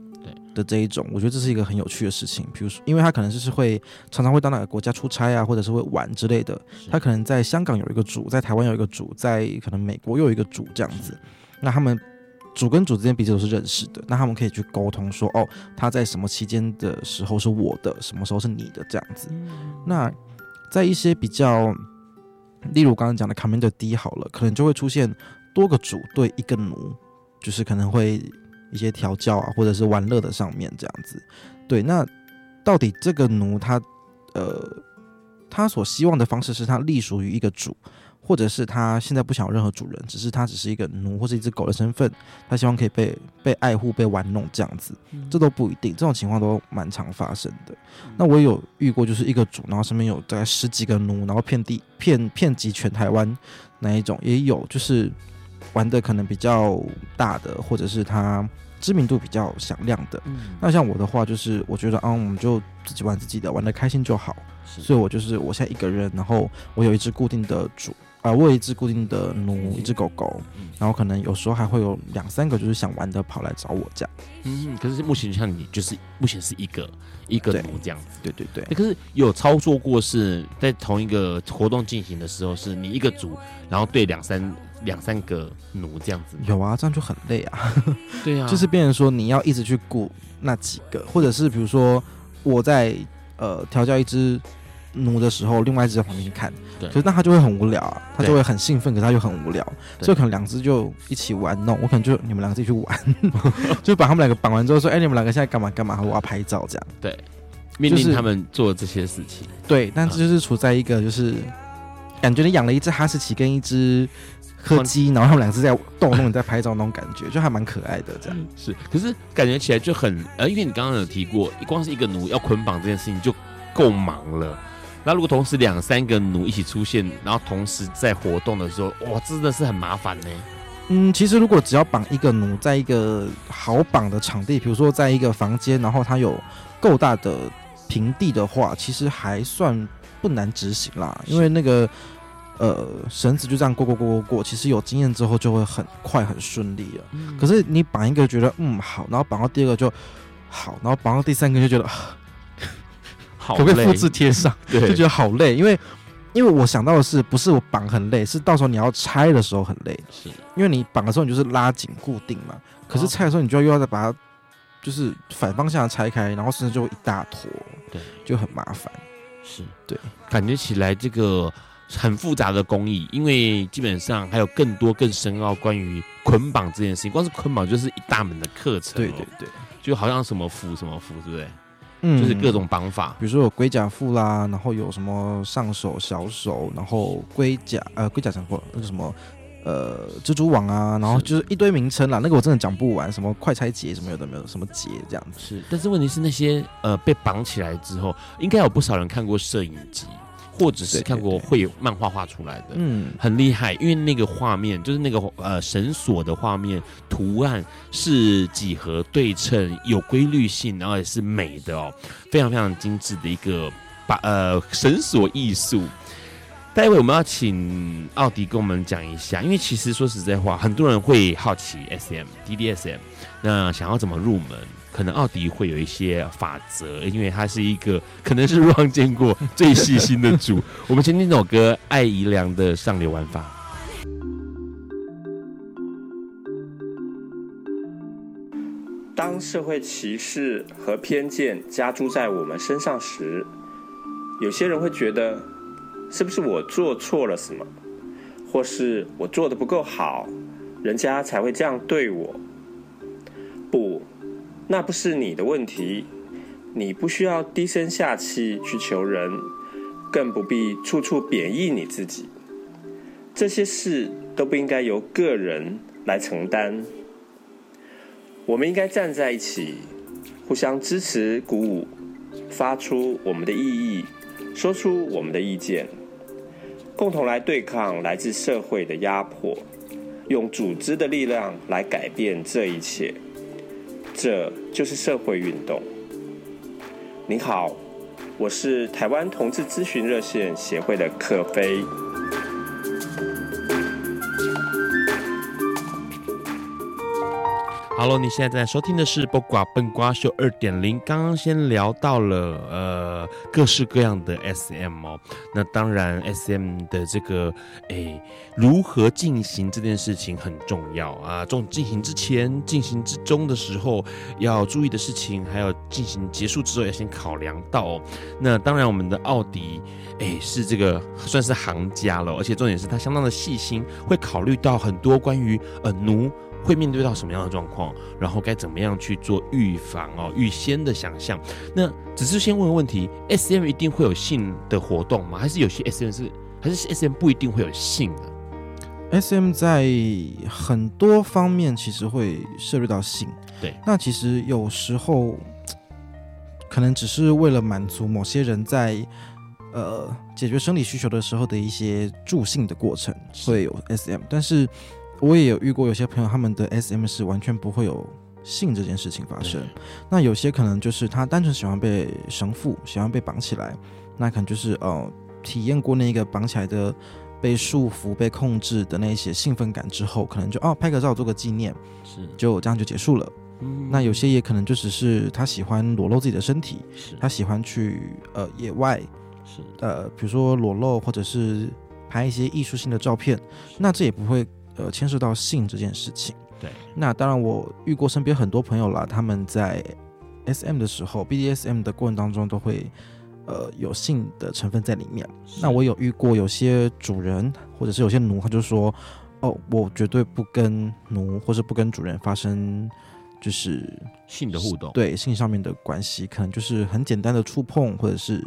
的这一种，我觉得这是一个很有趣的事情。比如说，因为他可能就是会常常会到哪个国家出差啊，或者是会玩之类的。他可能在香港有一个主，在台湾有一个主，在可能美国又有一个主这样子。那他们主跟主之间彼此都是认识的，那他们可以去沟通说，哦，他在什么期间的时候是我的，什么时候是你的这样子。那在一些比较，例如刚刚讲的 Commander D 好了，可能就会出现多个主对一个奴，就是可能会。一些调教啊，或者是玩乐的上面这样子。对，那到底这个奴他呃，他所希望的方式是他隶属于一个主。或者是他现在不想有任何主人，只是他只是一个奴或是一只狗的身份，他希望可以被被爱护、被玩弄这样子，这都不一定，这种情况都蛮常发生的。那我也有遇过，就是一个主，然后身边有大概十几个奴，然后遍地遍遍及全台湾那一种，也有就是玩的可能比较大的，或者是他知名度比较响亮的。那像我的话，就是我觉得啊，我们就自己玩自己的，玩的开心就好。所以我就是我现在一个人，然后我有一只固定的主。啊，我有一只固定的奴，一只狗狗，然后可能有时候还会有两三个，就是想玩的跑来找我这样。嗯，可是目前像你，就是目前是一个一个奴这样子。对对对，欸。可是有操作过是在同一个活动进行的时候，是你一个组，然后对两三两三个奴这样子。有啊，这样就很累啊。对啊，就是变成说你要一直去顾那几个，或者是比如说我在呃调教一只。奴的时候，另外一只在旁边看，对，可是那他就会很无聊啊，他就会很兴奋，可是他又很无聊，所以可能两只就一起玩弄，我可能就你们两个自己去玩，就把他们两个绑完之后说，哎、欸，你们两个现在干嘛干嘛？我要拍照这样，对，命令他们做这些事情，对，但这就是处在一个就是感觉你养了一只哈士奇跟一只柯基，然后他们两只在逗弄你在拍照那种感觉，就还蛮可爱的这样，是，可是感觉起来就很呃，因为你刚刚有提过，光是一个奴要捆绑这件事情就够忙了。那如果同时两三个奴一起出现，然后同时在活动的时候，哇，真的是很麻烦呢。嗯，其实如果只要绑一个奴在一个好绑的场地，比如说在一个房间，然后它有够大的平地的话，其实还算不难执行啦。因为那个呃绳子就这样过过过过过，其实有经验之后就会很快很顺利了。嗯。可是你绑一个觉得嗯好，然后绑到第二个就好，然后绑到第三个就觉得 好。可不可以复制贴上？就觉得好累，因为因为我想到的是，不是我绑很累，是到时候你要拆的时候很累。是，因为你绑的时候你就是拉紧固定嘛，可是拆的时候你就要又要再把它就是反方向拆开，然后甚至就一大坨，对，就很麻烦。是对，感觉起来这个很复杂的工艺，因为基本上还有更多更深奥关于捆绑这件事情，光是捆绑就是一大门的课程。对对对，就好像什么符什么符，对不对？嗯，就是各种绑法，比如说有龟甲缚啦，然后有什么上手、小手，然后龟甲呃龟甲什么那个什么呃蜘蛛网啊，然后就是一堆名称啦，那个我真的讲不完，什么快拆结什么有的没有，什么结这样子。是，但是问题是那些呃被绑起来之后，应该有不少人看过摄影集。或者是看过会有漫画画出来的，嗯，很厉害，因为那个画面就是那个呃绳索的画面图案是几何对称、有规律性，然后也是美的哦，非常非常精致的一个把呃绳索艺术。待会我们要请奥迪跟我们讲一下，因为其实说实在话，很多人会好奇 SM、DDSM，那想要怎么入门？可能奥迪会有一些法则，因为他是一个可能是 Ron 见过最细心的主。我们先听首歌《艾怡良的上流玩法》。当社会歧视和偏见加诸在我们身上时，有些人会觉得，是不是我做错了什么，或是我做的不够好，人家才会这样对我？不。那不是你的问题，你不需要低声下气去求人，更不必处处贬义你自己。这些事都不应该由个人来承担。我们应该站在一起，互相支持、鼓舞，发出我们的异议，说出我们的意见，共同来对抗来自社会的压迫，用组织的力量来改变这一切。这就是社会运动。你好，我是台湾同志咨询热线协会的可飞。Hello，你现在在收听的是《播瓜笨瓜秀》二点零。刚刚先聊到了呃各式各样的 SM 哦，那当然 SM 的这个诶如何进行这件事情很重要啊。从进行之前、进行之中的时候要注意的事情，还有进行结束之后要先考量到哦。那当然，我们的奥迪诶是这个算是行家了，而且重点是他相当的细心，会考虑到很多关于呃奴。会面对到什么样的状况，然后该怎么样去做预防哦，预先的想象。那只是先问个问题：SM 一定会有性的活动吗？还是有些 SM 是，还是 SM 不一定会有性的？SM 在很多方面其实会涉入到性，对。那其实有时候可能只是为了满足某些人在呃解决生理需求的时候的一些助性的过程会有 SM，但是我也有遇过有些朋友他们的 SM 是完全不会有性这件事情发生。那有些可能就是他单纯喜欢被绳缚，喜欢被绑起来，那可能就是呃体验过那个绑起来的。被束缚、被控制的那些兴奋感之后，可能就哦拍个照做个纪念，是就这样就结束了。嗯，那有些也可能就只是他喜欢裸露自己的身体，是他喜欢去呃野外，是呃比如说裸露或者是拍一些艺术性的照片，那这也不会呃牵涉到性这件事情。对，那当然我遇过身边很多朋友啦，他们在 SM 的时候，BDSM 的过程当中都会。呃，有性的成分在里面。那我有遇过有些主人或者是有些奴，他就说：“哦，我绝对不跟奴或是不跟主人发生就是性的互动，对性上面的关系，可能就是很简单的触碰或者是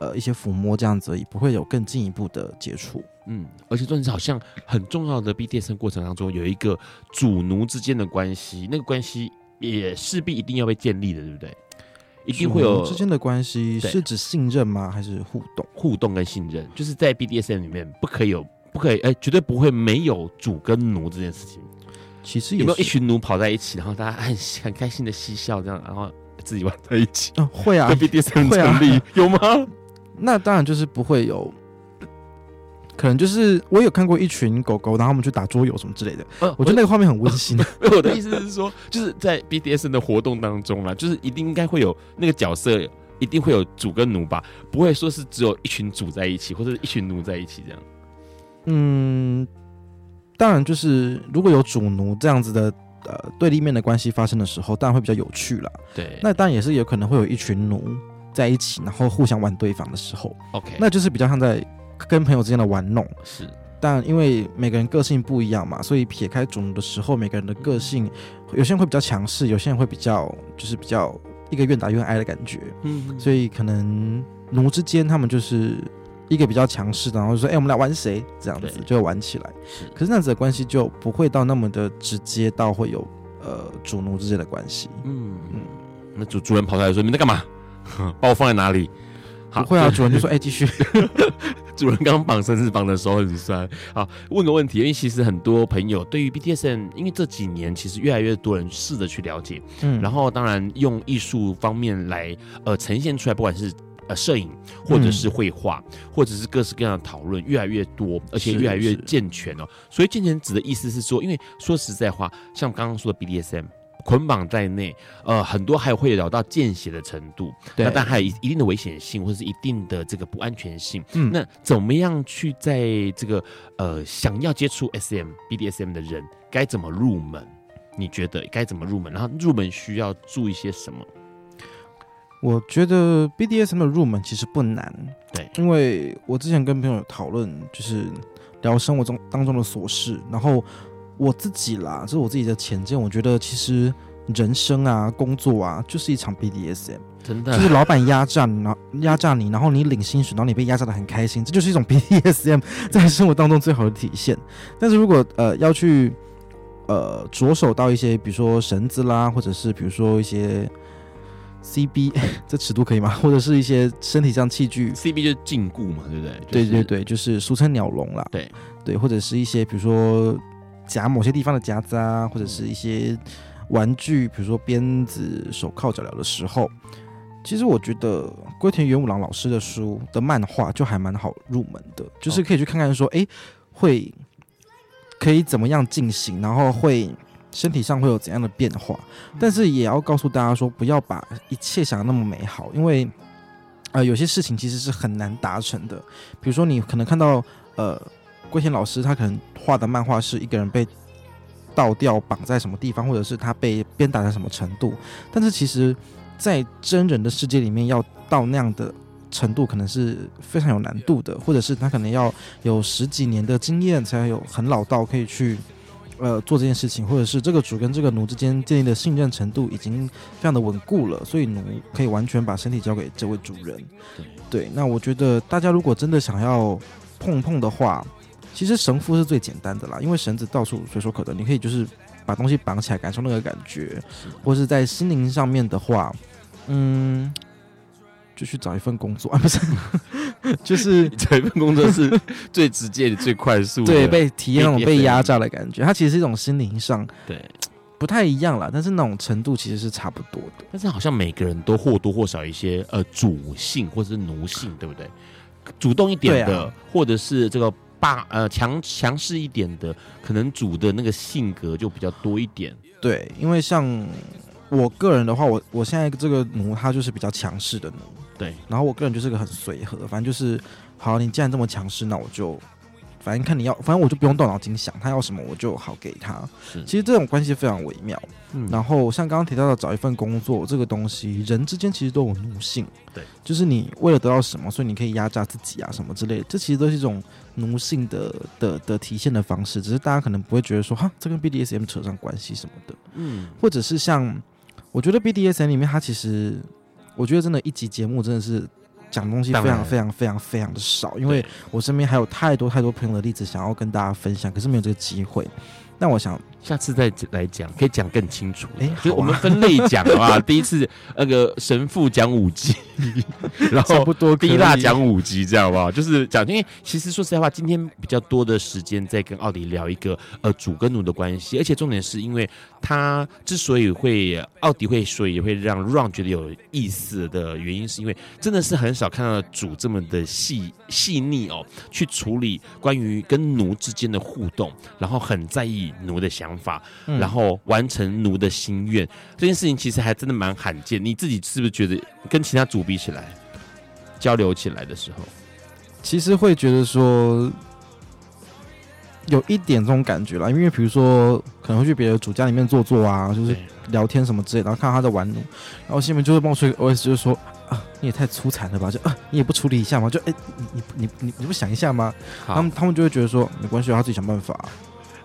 呃一些抚摸这样子而已，不会有更进一步的接触。”嗯，而且重点是好像很重要的 BDSM 过程当中有一个主奴之间的关系，那个关系也势必一定要被建立的，对不对？一定会有之间的关系，是指信任吗？还是互动？互动跟信任，就是在 BDSM 里面不可以有，不可以哎，绝对不会没有主跟奴这件事情。其实有没有一群奴跑在一起，然后大家很很开心的嬉笑，这样，然后自己玩在一起？哦，会啊，BDSM 成立、啊、有吗？那当然就是不会有。可能就是我有看过一群狗狗，然后我们去打桌游什么之类的。嗯，我觉得那个画面很温馨。我的意思是说，就是在 BDSN 的活动当中啦，就是一定应该会有那个角色，一定会有主跟奴吧，不会说是只有一群主在一起，或者是一群奴在一起这样。嗯，当然就是如果有主奴这样子的呃对立面的关系发生的时候，当然会比较有趣了。对，那当然也是有可能会有一群奴在一起，然后互相玩对方的时候。OK，那就是比较像在。跟朋友之间的玩弄是，但因为每个人个性不一样嘛，所以撇开主奴的时候，每个人的个性，有些人会比较强势，有些人会比较就是比较一个愿打愿挨的感觉，嗯，所以可能奴之间他们就是一个比较强势的，然后就说哎、欸，我们来玩谁？这样子就会玩起来，是，可是那样子的关系就不会到那么的直接到会有呃主奴之间的关系，嗯。嗯，那主主人跑出来说你在干嘛？把我放在哪里？不会啊，主人就说：“哎、欸，继续。”主人刚绑绳子绑的时候很酸。好，问个问题，因为其实很多朋友对于 BDSM，因为这几年其实越来越多人试着去了解，嗯，然后当然用艺术方面来呃呈现出来，不管是呃摄影或者是绘画，嗯、或者是各式各样的讨论越来越多，而且越来越健全哦。所以健全指的意思是说，因为说实在话，像刚刚说的 BDSM。捆绑在内，呃，很多还会聊到见血的程度，对，那但还有一一定的危险性，或者是一定的这个不安全性。嗯，那怎么样去在这个呃想要接触 SM、BDSM 的人该怎么入门？你觉得该怎么入门？然后入门需要注意些什么？我觉得 BDSM 的入门其实不难，对，因为我之前跟朋友讨论，就是聊生活中当中的琐事，然后。我自己啦，这是我自己的浅见。我觉得其实人生啊，工作啊，就是一场 BDSM，真的，就是老板压榨你，然后压榨你，然后你领薪水，然后你被压榨的很开心，这就是一种 BDSM 在生活当中最好的体现。但是如果呃要去呃着手到一些，比如说绳子啦，或者是比如说一些 CB，这尺度可以吗？或者是一些身体上器具，CB 就是禁锢嘛，对不对？就是、对对对，就是俗称鸟笼啦。对对，或者是一些比如说。夹某些地方的夹子啊，或者是一些玩具，比如说鞭子、手铐、脚镣的时候，其实我觉得龟田元五郎老师的书的漫画就还蛮好入门的，就是可以去看看说，哎、欸，会可以怎么样进行，然后会身体上会有怎样的变化，但是也要告诉大家说，不要把一切想得那么美好，因为呃，有些事情其实是很难达成的，比如说你可能看到呃。龟田老师他可能画的漫画是一个人被倒吊绑在什么地方，或者是他被鞭打在什么程度，但是其实，在真人的世界里面，要到那样的程度，可能是非常有难度的，或者是他可能要有十几年的经验，才有很老道可以去呃做这件事情，或者是这个主跟这个奴之间建立的信任程度已经非常的稳固了，所以奴可以完全把身体交给这位主人。对，那我觉得大家如果真的想要碰碰的话，其实绳缚是最简单的啦，因为绳子到处随手可得，你可以就是把东西绑起来，感受那个感觉，或是在心灵上面的话，嗯。就去找一份工作啊，不是，就是 找一份工作是最直接的、最快速的，对，被体验那种被压榨的感觉。它其实是一种心灵上对不太一样啦，但是那种程度其实是差不多的。但是好像每个人都或多或少一些呃主性或者是奴性，对不对？主动一点的，啊、或者是这个霸呃强强势一点的，可能主的那个性格就比较多一点。对，因为像我个人的话，我我现在这个奴他就是比较强势的奴。对，然后我个人就是个很随和，反正就是，好，你既然这么强势，那我就，反正看你要，反正我就不用动脑筋想他要什么，我就好给他。是，其实这种关系非常微妙。嗯，然后像刚刚提到的找一份工作这个东西，人之间其实都有奴性。对，就是你为了得到什么，所以你可以压榨自己啊，什么之类的，这其实都是一种奴性的的的体现的方式。只是大家可能不会觉得说，哈，这跟 BDSM 扯上关系什么的。嗯，或者是像，我觉得 BDSN 里面它其实。我觉得真的，一集节目真的是讲东西非常非常非常非常的少，因为我身边还有太多太多朋友的例子想要跟大家分享，可是没有这个机会。那我想下次再来讲，可以讲更清楚。哎，就我们分类讲啊，第一次那个神父讲五集，然后不多，滴蜡讲五集，这样好不好？就是讲，因为其实说实在话，今天比较多的时间在跟奥迪聊一个呃主跟奴的关系，而且重点是因为他之所以会奥迪会所以会让 Ron 觉得有意思的原因，是因为真的是很少看到主这么的细细腻哦，去处理关于跟奴之间的互动，然后很在意。奴的想法，然后完成奴的心愿，嗯，这件事情其实还真的蛮罕见。你自己是不是觉得跟其他组比起来，交流起来的时候，其实会觉得说有一点这种感觉啦？因为比如说可能会去别的组家里面坐坐啊，就是聊天什么之类，然后看到他在玩奴，然后心里面就会冒出一个 OS，就是说啊，你也太粗残了吧？就啊，你也不处理一下吗？就哎，你你你你你不想一下吗？他们他们就会觉得说没关系，他自己想办法。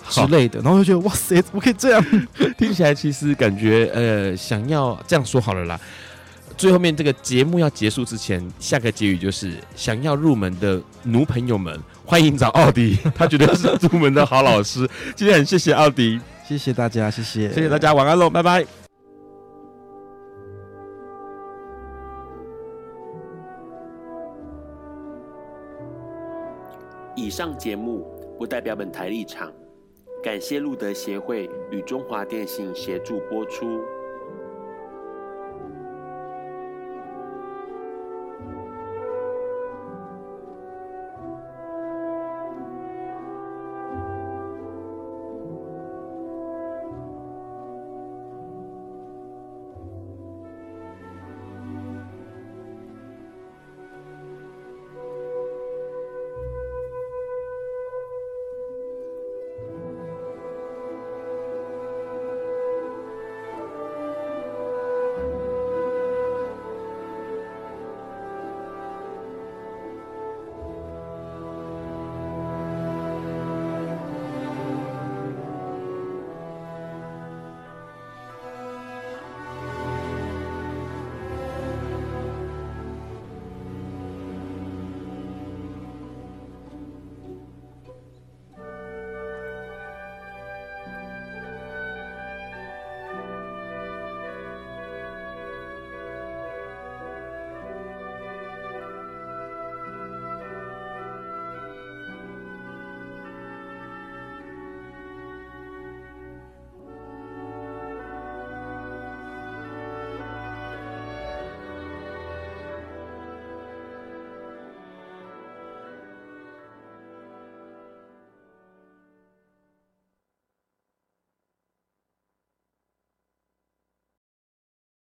之类的，然后就觉得哇塞，怎么可以这样？听起来其实感觉呃，想要这样说好了啦。最后面这个节目要结束之前，下个结语就是：想要入门的奴朋友们，欢迎找奥迪，他绝对是入门的好老师。今天很谢谢奥迪，谢谢大家，谢谢，谢谢大家，晚安喽，拜拜。以上节目不代表本台立场。感谢路德协会与中华电信协助播出。